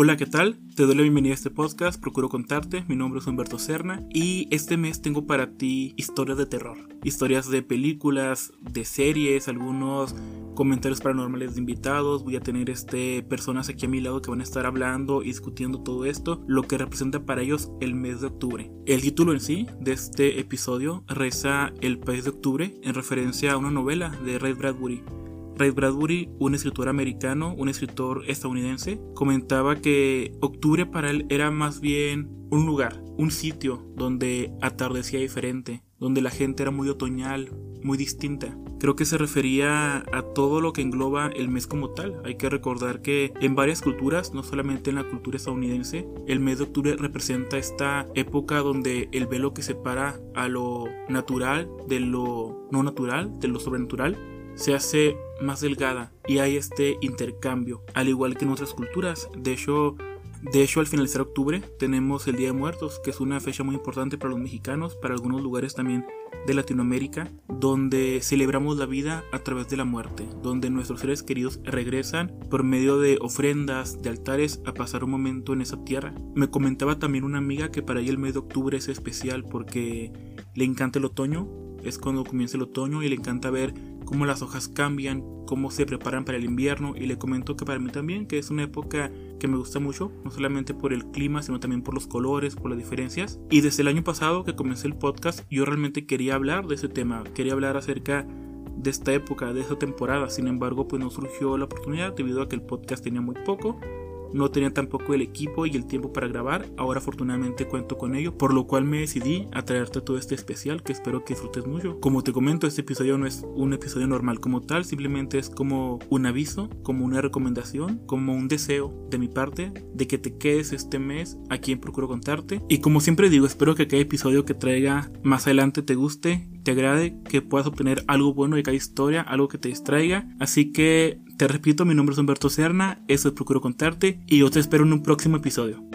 Hola, ¿qué tal? Te doy la bienvenida a este podcast, procuro contarte, mi nombre es Humberto Serna y este mes tengo para ti historias de terror, historias de películas, de series, algunos comentarios paranormales de invitados, voy a tener este personas aquí a mi lado que van a estar hablando y discutiendo todo esto, lo que representa para ellos el mes de octubre. El título en sí de este episodio reza El país de octubre en referencia a una novela de Ray Bradbury Ray Bradbury, un escritor americano, un escritor estadounidense, comentaba que octubre para él era más bien un lugar, un sitio donde atardecía diferente, donde la gente era muy otoñal, muy distinta. Creo que se refería a todo lo que engloba el mes como tal. Hay que recordar que en varias culturas, no solamente en la cultura estadounidense, el mes de octubre representa esta época donde el velo que separa a lo natural de lo no natural, de lo sobrenatural, se hace más delgada y hay este intercambio, al igual que en otras culturas. De hecho, de hecho, al finalizar octubre tenemos el Día de Muertos, que es una fecha muy importante para los mexicanos, para algunos lugares también de Latinoamérica, donde celebramos la vida a través de la muerte, donde nuestros seres queridos regresan por medio de ofrendas, de altares, a pasar un momento en esa tierra. Me comentaba también una amiga que para ella el mes de octubre es especial porque le encanta el otoño, es cuando comienza el otoño y le encanta ver cómo las hojas cambian, cómo se preparan para el invierno y le comento que para mí también, que es una época que me gusta mucho, no solamente por el clima, sino también por los colores, por las diferencias. Y desde el año pasado que comencé el podcast, yo realmente quería hablar de ese tema, quería hablar acerca de esta época, de esta temporada. Sin embargo, pues no surgió la oportunidad debido a que el podcast tenía muy poco no tenía tampoco el equipo y el tiempo para grabar, ahora afortunadamente cuento con ello, por lo cual me decidí a traerte todo este especial que espero que disfrutes mucho. Como te comento, este episodio no es un episodio normal como tal, simplemente es como un aviso, como una recomendación, como un deseo de mi parte de que te quedes este mes aquí en Procuro Contarte. Y como siempre digo, espero que cada episodio que traiga más adelante te guste, te agrade, que puedas obtener algo bueno de cada historia, algo que te distraiga. Así que te repito, mi nombre es Humberto Serna, eso es Procuro Contarte y yo te espero en un próximo episodio.